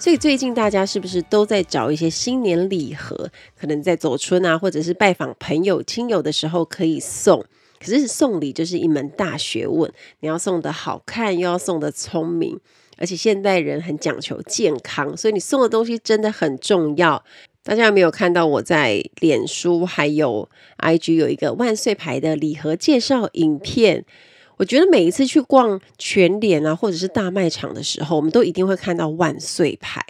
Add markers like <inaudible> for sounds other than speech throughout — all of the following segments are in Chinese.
所以最近大家是不是都在找一些新年礼盒？可能在走春啊，或者是拜访朋友亲友的时候可以送。可是送礼就是一门大学问，你要送得好看，又要送得聪明，而且现代人很讲求健康，所以你送的东西真的很重要。大家有没有看到我在脸书还有 IG 有一个万岁牌的礼盒介绍影片？我觉得每一次去逛全联啊，或者是大卖场的时候，我们都一定会看到万岁牌，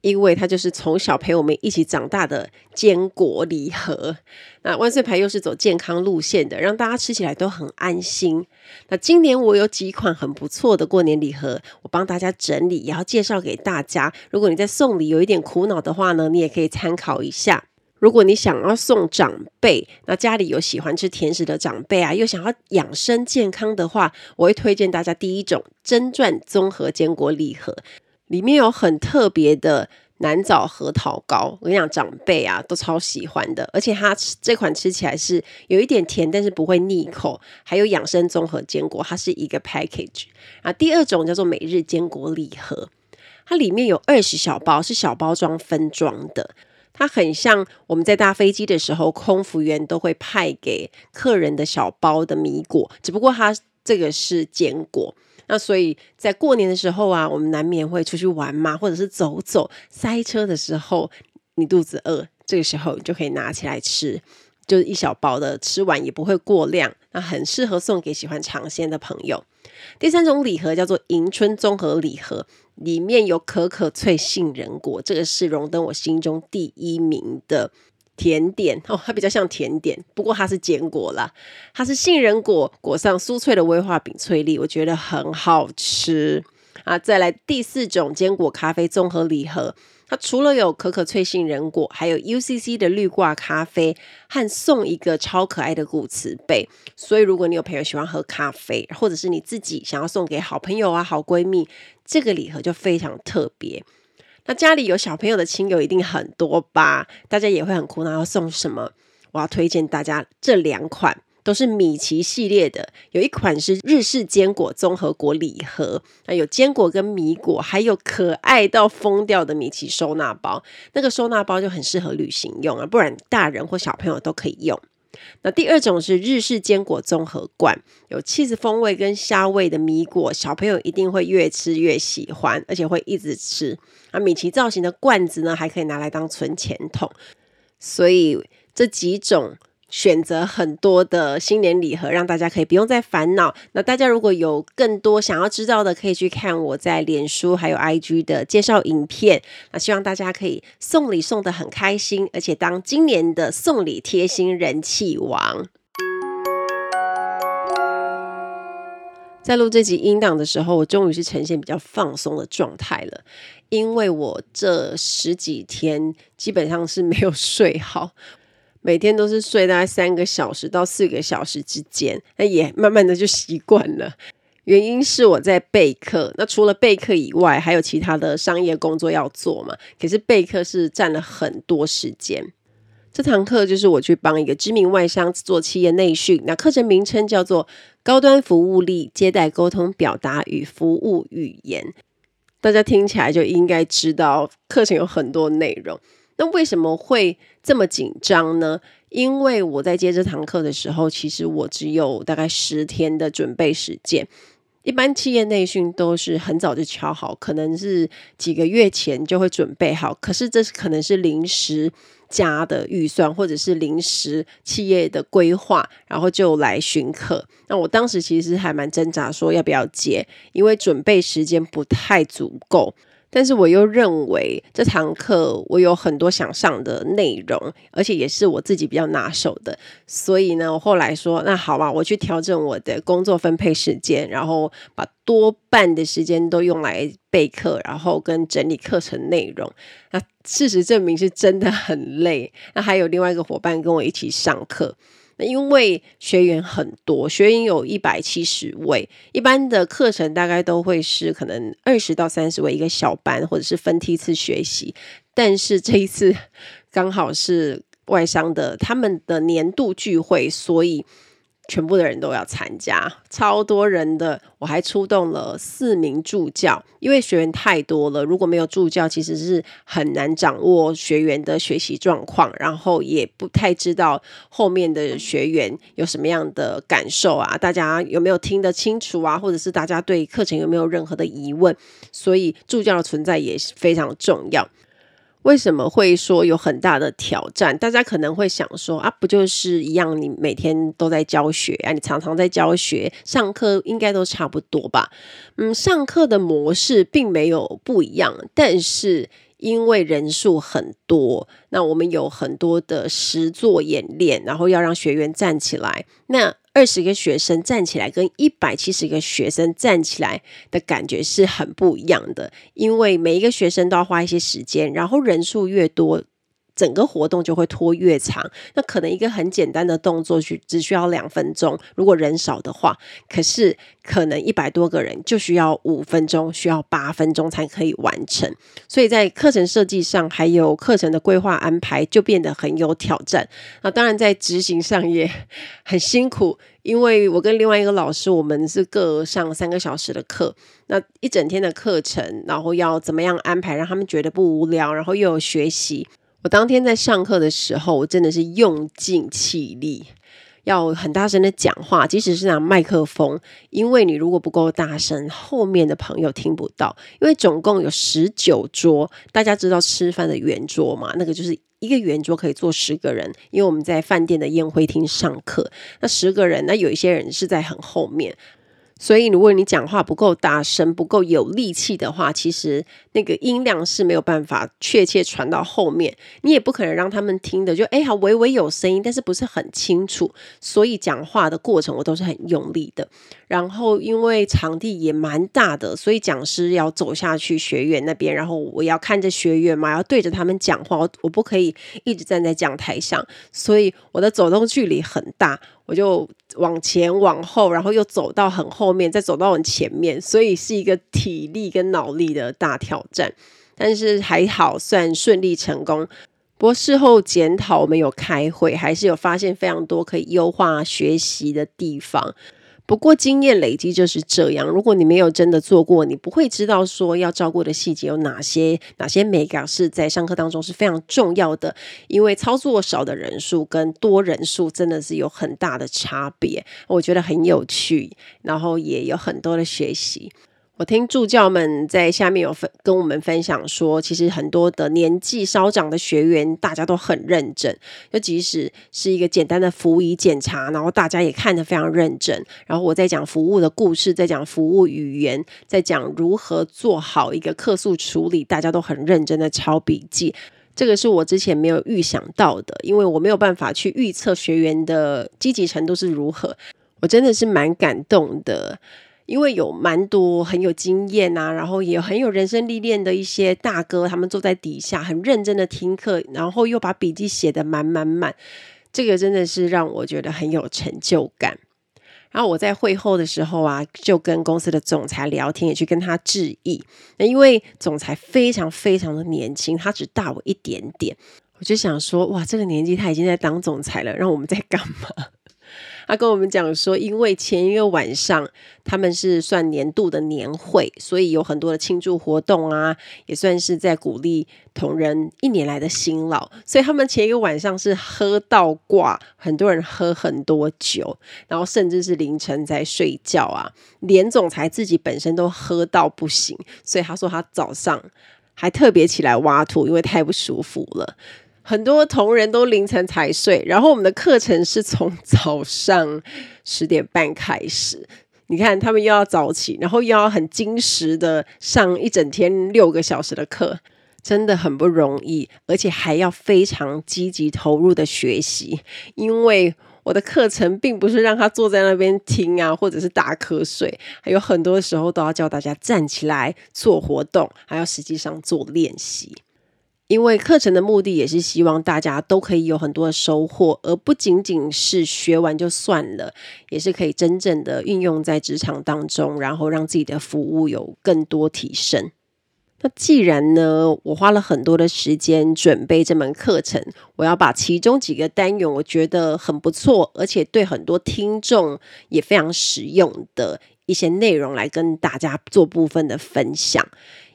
因为它就是从小陪我们一起长大的坚果礼盒。那万岁牌又是走健康路线的，让大家吃起来都很安心。那今年我有几款很不错的过年礼盒，我帮大家整理，也要介绍给大家。如果你在送礼有一点苦恼的话呢，你也可以参考一下。如果你想要送长辈，那家里有喜欢吃甜食的长辈啊，又想要养生健康的话，我会推荐大家第一种真传综合坚果礼盒，里面有很特别的南枣核桃糕。我跟你讲，长辈啊都超喜欢的，而且它这款吃起来是有一点甜，但是不会腻口。还有养生综合坚果，它是一个 package。啊，第二种叫做每日坚果礼盒，它里面有二十小包，是小包装分装的。它很像我们在搭飞机的时候，空服员都会派给客人的小包的米果，只不过它这个是坚果。那所以在过年的时候啊，我们难免会出去玩嘛，或者是走走，塞车的时候，你肚子饿，这个时候你就可以拿起来吃，就是一小包的，吃完也不会过量，那很适合送给喜欢尝鲜的朋友。第三种礼盒叫做迎春综合礼盒。里面有可可脆杏仁果，这个是荣登我心中第一名的甜点哦，它比较像甜点，不过它是坚果啦，它是杏仁果裹上酥脆的威化饼脆粒，我觉得很好吃啊。再来第四种坚果咖啡综合礼盒。它除了有可可脆杏仁果，还有 UCC 的绿挂咖啡，和送一个超可爱的古瓷杯。所以如果你有朋友喜欢喝咖啡，或者是你自己想要送给好朋友啊、好闺蜜，这个礼盒就非常特别。那家里有小朋友的亲友一定很多吧？大家也会很苦恼要送什么？我要推荐大家这两款。都是米奇系列的，有一款是日式坚果综合果礼盒，那有坚果跟米果，还有可爱到疯掉的米奇收纳包。那个收纳包就很适合旅行用啊，不然大人或小朋友都可以用。那第二种是日式坚果综合罐，有起司风味跟虾味的米果，小朋友一定会越吃越喜欢，而且会一直吃。那米奇造型的罐子呢，还可以拿来当存钱筒。所以这几种。选择很多的新年礼盒，让大家可以不用再烦恼。那大家如果有更多想要知道的，可以去看我在脸书还有 IG 的介绍影片。那希望大家可以送礼送得很开心，而且当今年的送礼贴心人气王。在录这集音档的时候，我终于是呈现比较放松的状态了，因为我这十几天基本上是没有睡好。每天都是睡大概三个小时到四个小时之间，那也慢慢的就习惯了。原因是我在备课，那除了备课以外，还有其他的商业工作要做嘛。可是备课是占了很多时间。这堂课就是我去帮一个知名外商做企业内训，那课程名称叫做高端服务力接待沟通表达与服务语言。大家听起来就应该知道课程有很多内容。那为什么会这么紧张呢？因为我在接这堂课的时候，其实我只有大概十天的准备时间。一般企业内训都是很早就敲好，可能是几个月前就会准备好。可是这是可能是临时加的预算，或者是临时企业的规划，然后就来巡课。那我当时其实还蛮挣扎，说要不要接，因为准备时间不太足够。但是我又认为这堂课我有很多想上的内容，而且也是我自己比较拿手的，所以呢，我后来说，那好吧，我去调整我的工作分配时间，然后把多半的时间都用来备课，然后跟整理课程内容。那事实证明是真的很累。那还有另外一个伙伴跟我一起上课。那因为学员很多，学员有一百七十位，一般的课程大概都会是可能二十到三十位一个小班，或者是分梯次学习。但是这一次 <laughs> 刚好是外商的他们的年度聚会，所以。全部的人都要参加，超多人的。我还出动了四名助教，因为学员太多了，如果没有助教，其实是很难掌握学员的学习状况，然后也不太知道后面的学员有什么样的感受啊，大家有没有听得清楚啊，或者是大家对课程有没有任何的疑问，所以助教的存在也是非常重要。为什么会说有很大的挑战？大家可能会想说啊，不就是一样？你每天都在教学啊，你常常在教学，上课应该都差不多吧？嗯，上课的模式并没有不一样，但是因为人数很多，那我们有很多的实作演练，然后要让学员站起来，那。二十个学生站起来，跟一百七十个学生站起来的感觉是很不一样的，因为每一个学生都要花一些时间，然后人数越多。整个活动就会拖越长，那可能一个很简单的动作去只需要两分钟，如果人少的话，可是可能一百多个人就需要五分钟，需要八分钟才可以完成。所以在课程设计上，还有课程的规划安排，就变得很有挑战。那当然在执行上也很辛苦，因为我跟另外一个老师，我们是各上三个小时的课，那一整天的课程，然后要怎么样安排，让他们觉得不无聊，然后又有学习。我当天在上课的时候，我真的是用尽气力，要很大声的讲话，即使是拿麦克风，因为你如果不够大声，后面的朋友听不到。因为总共有十九桌，大家知道吃饭的圆桌嘛？那个就是一个圆桌可以坐十个人，因为我们在饭店的宴会厅上课，那十个人，那有一些人是在很后面。所以，如果你讲话不够大声、不够有力气的话，其实那个音量是没有办法确切传到后面。你也不可能让他们听的就哎，好微微有声音，但是不是很清楚。所以讲话的过程我都是很用力的。然后，因为场地也蛮大的，所以讲师要走下去学员那边，然后我要看着学员嘛，要对着他们讲话，我我不可以一直站在讲台上，所以我的走动距离很大。我就往前往后，然后又走到很后面，再走到很前面，所以是一个体力跟脑力的大挑战。但是还好，算顺利成功。不过事后检讨，我们有开会，还是有发现非常多可以优化学习的地方。不过经验累积就是这样，如果你没有真的做过，你不会知道说要照顾的细节有哪些，哪些美感是在上课当中是非常重要的。因为操作少的人数跟多人数真的是有很大的差别，我觉得很有趣，然后也有很多的学习。我听助教们在下面有分跟我们分享说，其实很多的年纪稍长的学员，大家都很认真。就即使是一个简单的服仪检查，然后大家也看得非常认真。然后我在讲服务的故事，在讲服务语言，在讲如何做好一个客诉处理，大家都很认真的抄笔记。这个是我之前没有预想到的，因为我没有办法去预测学员的积极程度是如何。我真的是蛮感动的。因为有蛮多很有经验啊，然后也很有人生历练的一些大哥，他们坐在底下很认真的听课，然后又把笔记写得满满满，这个真的是让我觉得很有成就感。然后我在会后的时候啊，就跟公司的总裁聊天，也去跟他致意。那因为总裁非常非常的年轻，他只大我一点点，我就想说，哇，这个年纪他已经在当总裁了，让我们在干嘛？他跟我们讲说，因为前一个晚上他们是算年度的年会，所以有很多的庆祝活动啊，也算是在鼓励同仁一年来的辛劳。所以他们前一个晚上是喝到挂，很多人喝很多酒，然后甚至是凌晨在睡觉啊。连总裁自己本身都喝到不行，所以他说他早上还特别起来挖土，因为太不舒服了。很多同仁都凌晨才睡，然后我们的课程是从早上十点半开始，你看他们又要早起，然后又要很精实的上一整天六个小时的课，真的很不容易，而且还要非常积极投入的学习，因为。我的课程并不是让他坐在那边听啊，或者是打瞌睡，还有很多时候都要教大家站起来做活动，还要实际上做练习。因为课程的目的也是希望大家都可以有很多的收获，而不仅仅是学完就算了，也是可以真正的运用在职场当中，然后让自己的服务有更多提升。那既然呢，我花了很多的时间准备这门课程，我要把其中几个单元我觉得很不错，而且对很多听众也非常实用的一些内容来跟大家做部分的分享，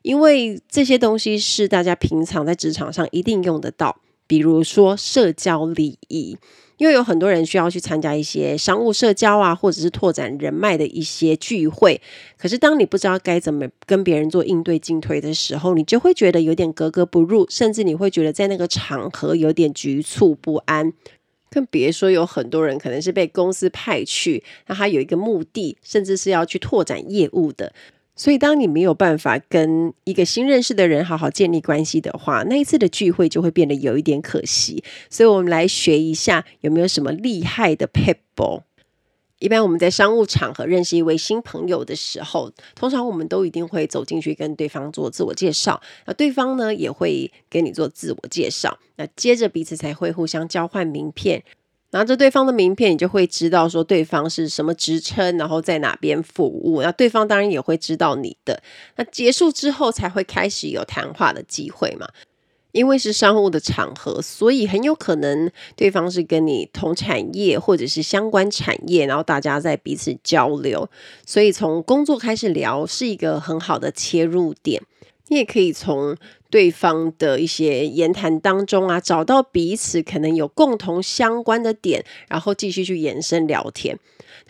因为这些东西是大家平常在职场上一定用得到，比如说社交礼仪。因为有很多人需要去参加一些商务社交啊，或者是拓展人脉的一些聚会。可是当你不知道该怎么跟别人做应对进退的时候，你就会觉得有点格格不入，甚至你会觉得在那个场合有点局促不安。更别说有很多人可能是被公司派去，那他有一个目的，甚至是要去拓展业务的。所以，当你没有办法跟一个新认识的人好好建立关系的话，那一次的聚会就会变得有一点可惜。所以，我们来学一下有没有什么厉害的撇步。一般我们在商务场合认识一位新朋友的时候，通常我们都一定会走进去跟对方做自我介绍，那对方呢也会跟你做自我介绍，那接着彼此才会互相交换名片。拿着对方的名片，你就会知道说对方是什么职称，然后在哪边服务。那对方当然也会知道你的。那结束之后才会开始有谈话的机会嘛。因为是商务的场合，所以很有可能对方是跟你同产业或者是相关产业，然后大家在彼此交流。所以从工作开始聊是一个很好的切入点。你也可以从对方的一些言谈当中啊，找到彼此可能有共同相关的点，然后继续去延伸聊天。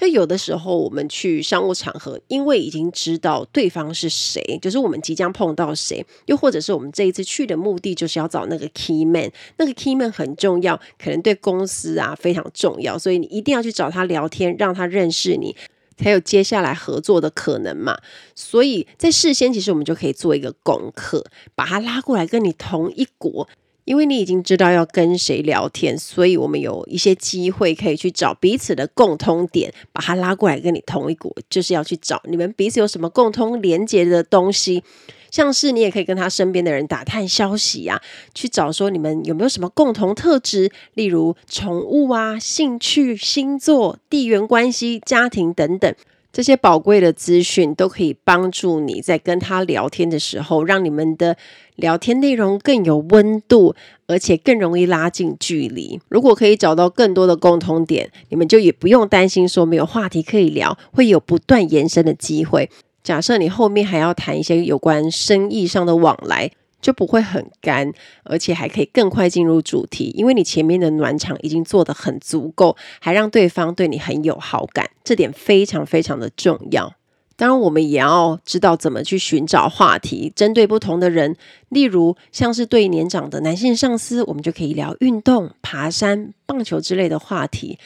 那有的时候我们去商务场合，因为已经知道对方是谁，就是我们即将碰到谁，又或者是我们这一次去的目的就是要找那个 key man，那个 key man 很重要，可能对公司啊非常重要，所以你一定要去找他聊天，让他认识你。才有接下来合作的可能嘛，所以在事先其实我们就可以做一个功课，把他拉过来跟你同一国，因为你已经知道要跟谁聊天，所以我们有一些机会可以去找彼此的共通点，把他拉过来跟你同一国，就是要去找你们彼此有什么共通连接的东西。像是你也可以跟他身边的人打探消息呀、啊，去找说你们有没有什么共同特质，例如宠物啊、兴趣、星座、地缘关系、家庭等等，这些宝贵的资讯都可以帮助你在跟他聊天的时候，让你们的聊天内容更有温度，而且更容易拉近距离。如果可以找到更多的共同点，你们就也不用担心说没有话题可以聊，会有不断延伸的机会。假设你后面还要谈一些有关生意上的往来，就不会很干，而且还可以更快进入主题，因为你前面的暖场已经做得很足够，还让对方对你很有好感，这点非常非常的重要。当然，我们也要知道怎么去寻找话题，针对不同的人。例如，像是对年长的男性上司，我们就可以聊运动、爬山、棒球之类的话题。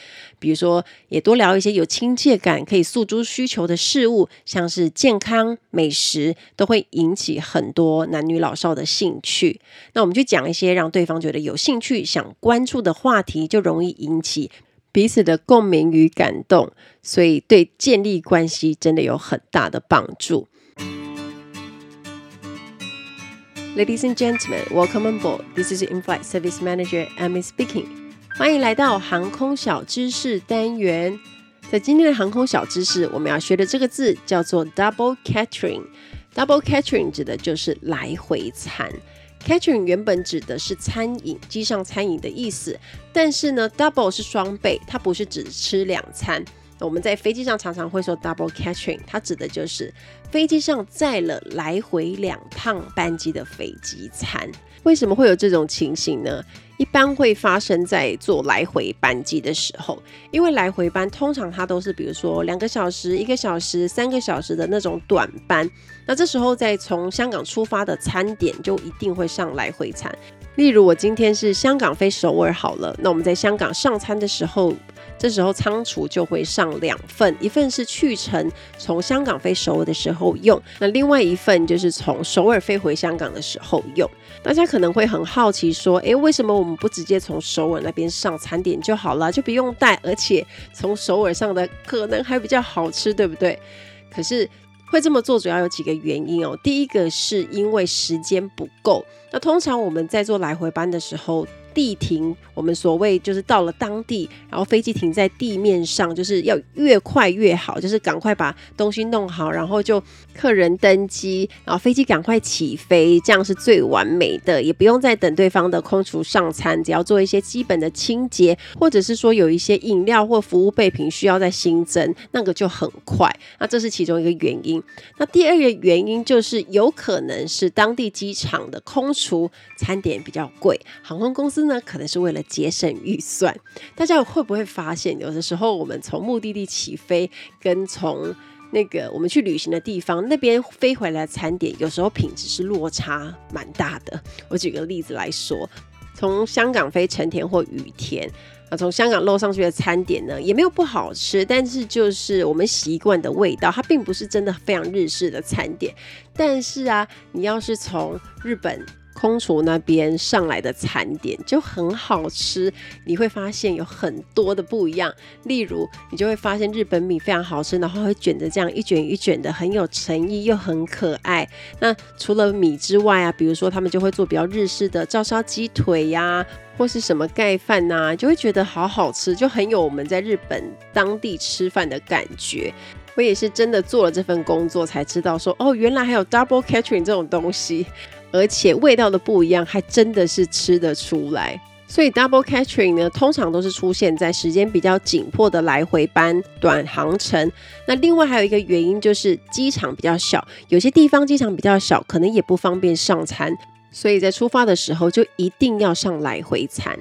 比如说，也多聊一些有亲切感、可以诉诸需求的事物，像是健康、美食，都会引起很多男女老少的兴趣。那我们就讲一些让对方觉得有兴趣、想关注的话题，就容易引起彼此的共鸣与感动，所以对建立关系真的有很大的帮助。Ladies and gentlemen, welcome on board. This is In-flight Service Manager Amy speaking. 欢迎来到航空小知识单元。在今天的航空小知识，我们要学的这个字叫做 double catering。Double catering 指的就是来回餐。Catering 原本指的是餐饮，机上餐饮的意思，但是呢，double 是双倍，它不是只吃两餐。我们在飞机上常常会说 double catering，它指的就是飞机上载了来回两趟班机的飞机餐。为什么会有这种情形呢？一般会发生在坐来回班机的时候，因为来回班通常它都是比如说两个小时、一个小时、三个小时的那种短班。那这时候在从香港出发的餐点就一定会上来回餐。例如我今天是香港飞首尔好了，那我们在香港上餐的时候，这时候仓储就会上两份，一份是去程从香港飞首尔的时候用，那另外一份就是从首尔飞回香港的时候用。大家可能会很好奇说，诶，为什么我们不直接从首尔那边上餐点就好了，就不用带，而且从首尔上的可能还比较好吃，对不对？可是会这么做主要有几个原因哦。第一个是因为时间不够，那通常我们在做来回班的时候。地停，我们所谓就是到了当地，然后飞机停在地面上，就是要越快越好，就是赶快把东西弄好，然后就客人登机，然后飞机赶快起飞，这样是最完美的，也不用再等对方的空厨上餐，只要做一些基本的清洁，或者是说有一些饮料或服务备品需要再新增，那个就很快。那这是其中一个原因。那第二个原因就是有可能是当地机场的空厨餐点比较贵，航空公司。呢，可能是为了节省预算。大家会不会发现，有的时候我们从目的地起飞，跟从那个我们去旅行的地方那边飞回来的餐点，有时候品质是落差蛮大的。我举个例子来说，从香港飞成田或羽田啊，从香港漏上去的餐点呢，也没有不好吃，但是就是我们习惯的味道，它并不是真的非常日式的餐点。但是啊，你要是从日本。空厨那边上来的餐点就很好吃，你会发现有很多的不一样。例如，你就会发现日本米非常好吃，然后会卷着这样一卷一卷的，很有诚意又很可爱。那除了米之外啊，比如说他们就会做比较日式的照烧鸡腿呀、或是什么盖饭呐，就会觉得好好吃，就很有我们在日本当地吃饭的感觉。我也是真的做了这份工作才知道说，哦，原来还有 double catering 这种东西。而且味道的不一样，还真的是吃得出来。所以 double catering 呢，通常都是出现在时间比较紧迫的来回班、短航程。那另外还有一个原因就是机场比较小，有些地方机场比较小，可能也不方便上餐，所以在出发的时候就一定要上来回餐。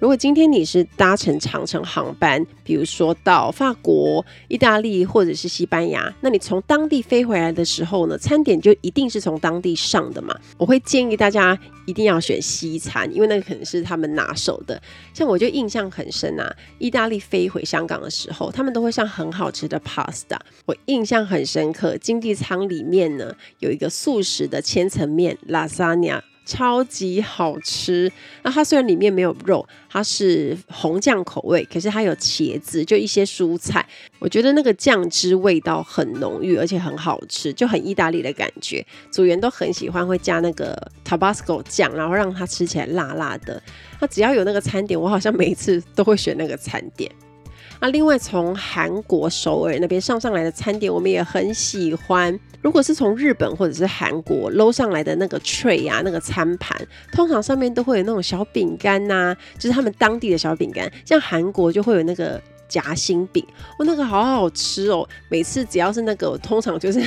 如果今天你是搭乘长程航班，比如说到法国、意大利或者是西班牙，那你从当地飞回来的时候呢，餐点就一定是从当地上的嘛。我会建议大家一定要选西餐，因为那个可能是他们拿手的。像我就印象很深啊，意大利飞回香港的时候，他们都会上很好吃的 pasta。我印象很深刻，经济舱里面呢有一个素食的千层面 lasagna。超级好吃，那它虽然里面没有肉，它是红酱口味，可是它有茄子，就一些蔬菜，我觉得那个酱汁味道很浓郁，而且很好吃，就很意大利的感觉。组员都很喜欢会加那个 Tabasco 酱，然后让它吃起来辣辣的。那只要有那个餐点，我好像每一次都会选那个餐点。那另外从韩国首尔那边上上来的餐点，我们也很喜欢。如果是从日本或者是韩国捞上来的那个 tray 啊，那个餐盘，通常上面都会有那种小饼干呐，就是他们当地的小饼干。像韩国就会有那个夹心饼，哦，那个好好吃哦。每次只要是那个，我通常就是。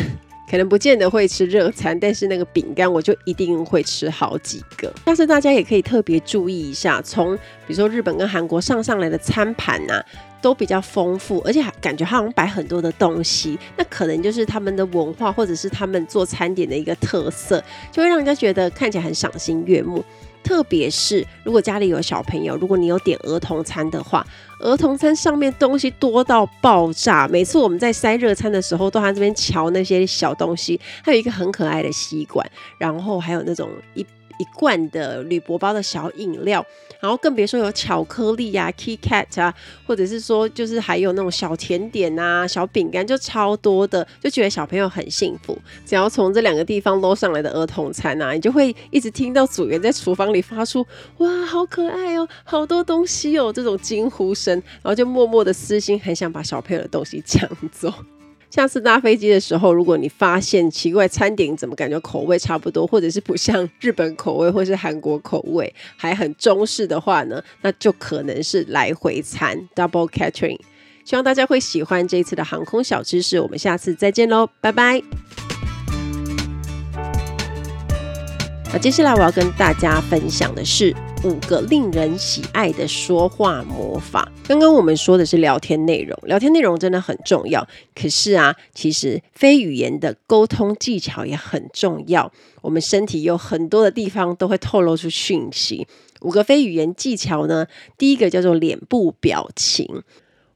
可能不见得会吃热餐，但是那个饼干我就一定会吃好几个。但是大家也可以特别注意一下，从比如说日本跟韩国上上来的餐盘啊，都比较丰富，而且还感觉好像摆很多的东西，那可能就是他们的文化或者是他们做餐点的一个特色，就会让人家觉得看起来很赏心悦目。特别是如果家里有小朋友，如果你有点儿童餐的话，儿童餐上面东西多到爆炸。每次我们在塞热餐的时候，都在这边瞧那些小东西，还有一个很可爱的吸管，然后还有那种一。一罐的铝箔包的小饮料，然后更别说有巧克力啊、KitKat 啊，或者是说就是还有那种小甜点啊、小饼干，就超多的，就觉得小朋友很幸福。只要从这两个地方捞上来的儿童餐啊，你就会一直听到组员在厨房里发出“哇，好可爱哦，好多东西哦”这种惊呼声，然后就默默的私心很想把小朋友的东西抢走。下次搭飞机的时候，如果你发现奇怪餐点怎么感觉口味差不多，或者是不像日本口味或是韩国口味，还很中式的话呢，那就可能是来回餐 （double catering）。希望大家会喜欢这一次的航空小知识，我们下次再见喽，拜拜。那接下来我要跟大家分享的是五个令人喜爱的说话魔法。刚刚我们说的是聊天内容，聊天内容真的很重要。可是啊，其实非语言的沟通技巧也很重要。我们身体有很多的地方都会透露出讯息。五个非语言技巧呢，第一个叫做脸部表情。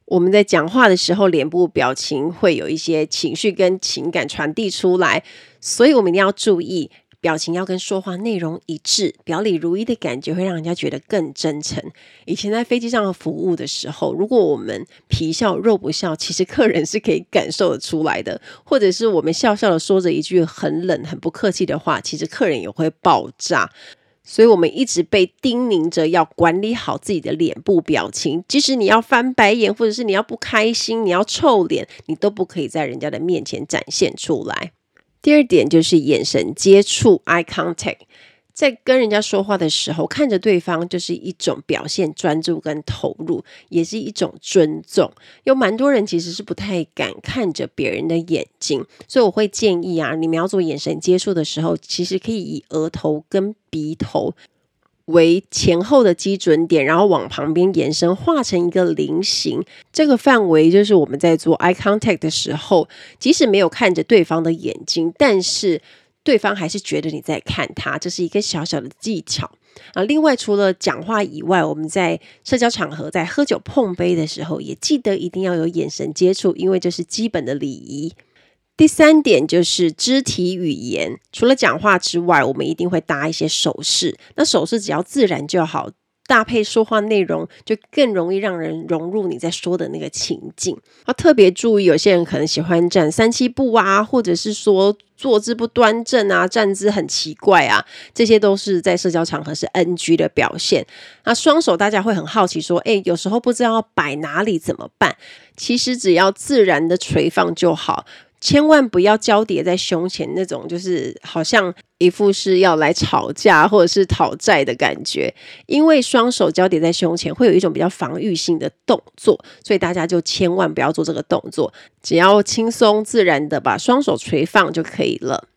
我们在讲话的时候，脸部表情会有一些情绪跟情感传递出来，所以我们一定要注意，表情要跟说话内容一致，表里如一的感觉会让人家觉得更真诚。以前在飞机上服务的时候，如果我们皮笑肉不笑，其实客人是可以感受得出来的；或者是我们笑笑的说着一句很冷、很不客气的话，其实客人也会爆炸。所以，我们一直被叮咛着要管理好自己的脸部表情。即使你要翻白眼，或者是你要不开心，你要臭脸，你都不可以在人家的面前展现出来。第二点就是眼神接触 （eye contact）。在跟人家说话的时候，看着对方就是一种表现专注跟投入，也是一种尊重。有蛮多人其实是不太敢看着别人的眼睛，所以我会建议啊，你们要做眼神接触的时候，其实可以以额头跟鼻头为前后的基准点，然后往旁边延伸，画成一个菱形。这个范围就是我们在做 eye contact 的时候，即使没有看着对方的眼睛，但是。对方还是觉得你在看他，这是一个小小的技巧啊。另外，除了讲话以外，我们在社交场合，在喝酒碰杯的时候，也记得一定要有眼神接触，因为这是基本的礼仪。第三点就是肢体语言，除了讲话之外，我们一定会搭一些手势。那手势只要自然就好。搭配说话内容，就更容易让人融入你在说的那个情境。要特别注意，有些人可能喜欢站三七步啊，或者是说坐姿不端正啊，站姿很奇怪啊，这些都是在社交场合是 NG 的表现。那双手大家会很好奇说，诶，有时候不知道摆哪里怎么办？其实只要自然的垂放就好。千万不要交叠在胸前，那种就是好像一副是要来吵架或者是讨债的感觉。因为双手交叠在胸前会有一种比较防御性的动作，所以大家就千万不要做这个动作，只要轻松自然的把双手垂放就可以了。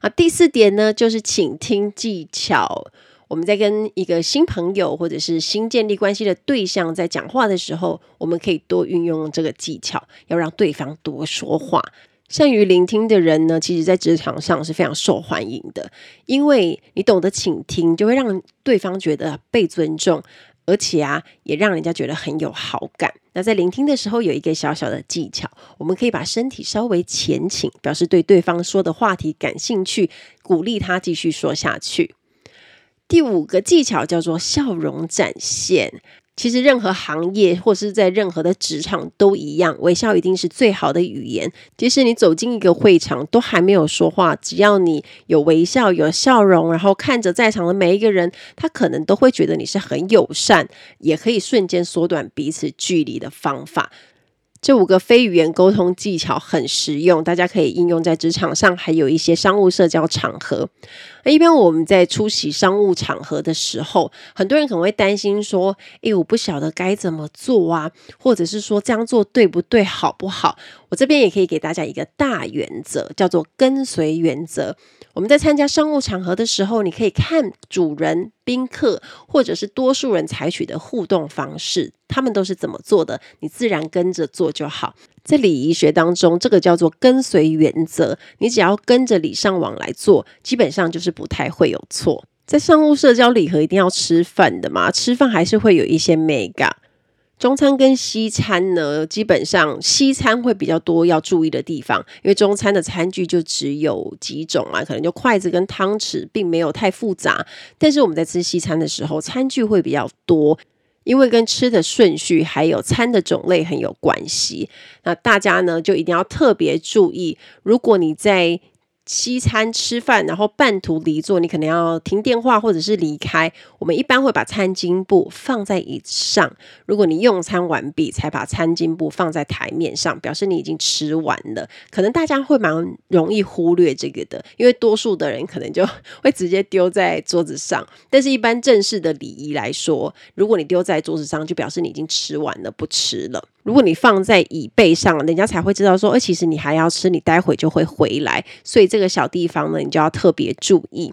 啊，第四点呢，就是倾听技巧。我们在跟一个新朋友或者是新建立关系的对象在讲话的时候，我们可以多运用这个技巧，要让对方多说话。善于聆听的人呢，其实在职场上是非常受欢迎的，因为你懂得倾听，就会让对方觉得被尊重，而且啊，也让人家觉得很有好感。那在聆听的时候，有一个小小的技巧，我们可以把身体稍微前倾，表示对对方说的话题感兴趣，鼓励他继续说下去。第五个技巧叫做笑容展现。其实任何行业或是在任何的职场都一样，微笑一定是最好的语言。即使你走进一个会场都还没有说话，只要你有微笑、有笑容，然后看着在场的每一个人，他可能都会觉得你是很友善，也可以瞬间缩短彼此距离的方法。这五个非语言沟通技巧很实用，大家可以应用在职场上，还有一些商务社交场合。那一般我们在出席商务场合的时候，很多人可能会担心说：“诶，我不晓得该怎么做啊，或者是说这样做对不对，好不好？”我这边也可以给大家一个大原则，叫做跟随原则。我们在参加商务场合的时候，你可以看主人、宾客或者是多数人采取的互动方式，他们都是怎么做的，你自然跟着做就好。在礼仪学当中，这个叫做跟随原则，你只要跟着礼尚往来做，基本上就是不太会有错。在商务社交礼盒一定要吃饭的嘛，吃饭还是会有一些美感。中餐跟西餐呢，基本上西餐会比较多要注意的地方，因为中餐的餐具就只有几种嘛，可能就筷子跟汤匙，并没有太复杂。但是我们在吃西餐的时候，餐具会比较多，因为跟吃的顺序还有餐的种类很有关系。那大家呢，就一定要特别注意，如果你在西餐吃饭，然后半途离座，你可能要停电话或者是离开。我们一般会把餐巾布放在椅子上。如果你用餐完毕才把餐巾布放在台面上，表示你已经吃完了。可能大家会蛮容易忽略这个的，因为多数的人可能就会直接丢在桌子上。但是，一般正式的礼仪来说，如果你丢在桌子上，就表示你已经吃完了，不吃了。如果你放在椅背上，人家才会知道说，哎，其实你还要吃，你待会就会回来。所以这个小地方呢，你就要特别注意。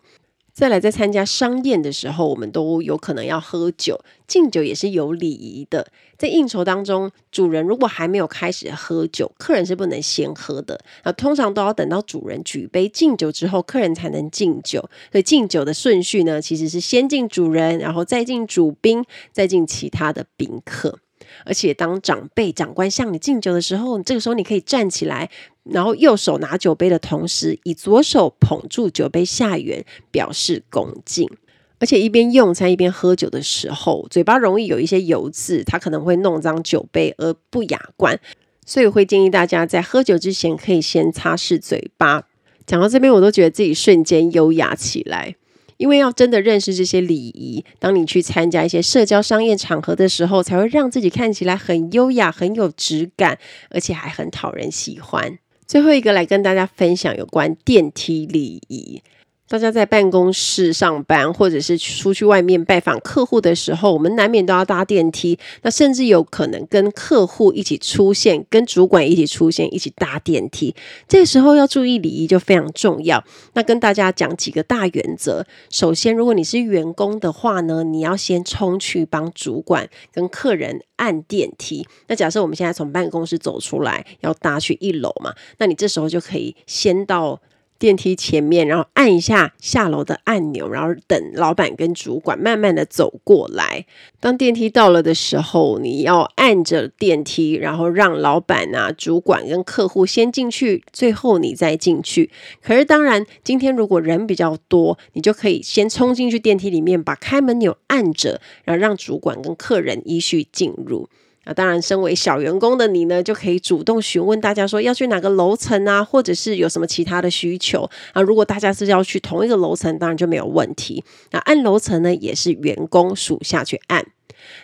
再来，在参加商宴的时候，我们都有可能要喝酒，敬酒也是有礼仪的。在应酬当中，主人如果还没有开始喝酒，客人是不能先喝的。那通常都要等到主人举杯敬酒之后，客人才能敬酒。所以敬酒的顺序呢，其实是先敬主人，然后再敬主宾，再敬其他的宾客。而且当长辈长官向你敬酒的时候，这个时候你可以站起来，然后右手拿酒杯的同时，以左手捧住酒杯下缘，表示恭敬。而且一边用餐一边喝酒的时候，嘴巴容易有一些油渍，它可能会弄脏酒杯而不雅观，所以会建议大家在喝酒之前可以先擦拭嘴巴。讲到这边，我都觉得自己瞬间优雅起来，因为要真的认识这些礼仪，当你去参加一些社交商业场合的时候，才会让自己看起来很优雅、很有质感，而且还很讨人喜欢。最后一个来跟大家分享有关电梯礼仪。大家在办公室上班，或者是出去外面拜访客户的时候，我们难免都要搭电梯。那甚至有可能跟客户一起出现，跟主管一起出现，一起搭电梯。这个时候要注意礼仪就非常重要。那跟大家讲几个大原则。首先，如果你是员工的话呢，你要先冲去帮主管跟客人按电梯。那假设我们现在从办公室走出来，要搭去一楼嘛，那你这时候就可以先到。电梯前面，然后按一下下楼的按钮，然后等老板跟主管慢慢的走过来。当电梯到了的时候，你要按着电梯，然后让老板啊、主管跟客户先进去，最后你再进去。可是当然，今天如果人比较多，你就可以先冲进去电梯里面，把开门钮按着，然后让主管跟客人依序进入。那，当然，身为小员工的你呢，就可以主动询问大家说要去哪个楼层啊，或者是有什么其他的需求啊。如果大家是要去同一个楼层，当然就没有问题。那按楼层呢，也是员工属下去按。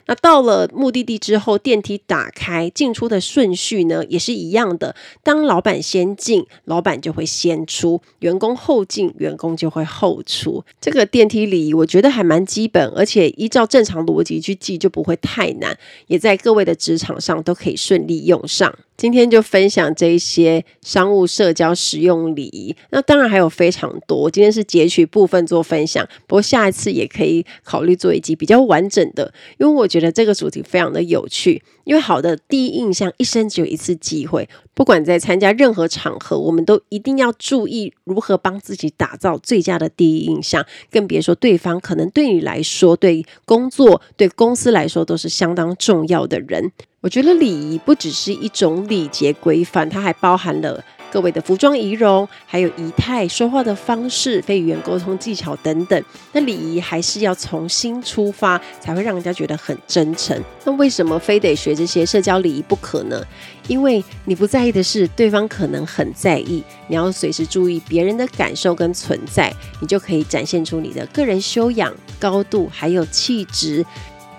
那到了目的地之后，电梯打开，进出的顺序呢也是一样的。当老板先进，老板就会先出；员工后进，员工就会后出。这个电梯礼仪我觉得还蛮基本，而且依照正常逻辑去记就不会太难，也在各位的职场上都可以顺利用上。今天就分享这些商务社交实用礼仪，那当然还有非常多。今天是截取部分做分享，不过下一次也可以考虑做一集比较完整的，因为我觉得这个主题非常的有趣。因为好的第一印象，一生只有一次机会，不管在参加任何场合，我们都一定要注意如何帮自己打造最佳的第一印象，更别说对方可能对你来说，对工作、对公司来说都是相当重要的人。我觉得礼仪不只是一种礼节规范，它还包含了各位的服装仪容，还有仪态、说话的方式、非语言沟通技巧等等。那礼仪还是要从心出发，才会让人家觉得很真诚。那为什么非得学这些社交礼仪不可呢？因为你不在意的事，对方可能很在意。你要随时注意别人的感受跟存在，你就可以展现出你的个人修养、高度还有气质。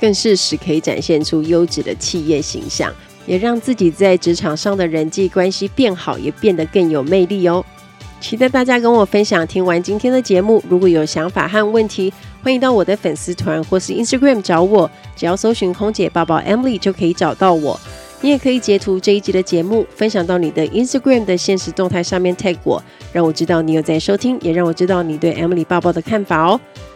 更适时可以展现出优质的企业形象，也让自己在职场上的人际关系变好，也变得更有魅力哦。期待大家跟我分享。听完今天的节目，如果有想法和问题，欢迎到我的粉丝团或是 Instagram 找我，只要搜寻空姐抱抱 Emily 就可以找到我。你也可以截图这一集的节目，分享到你的 Instagram 的现实动态上面 tag 我，让我知道你有在收听，也让我知道你对 Emily 抱抱的看法哦。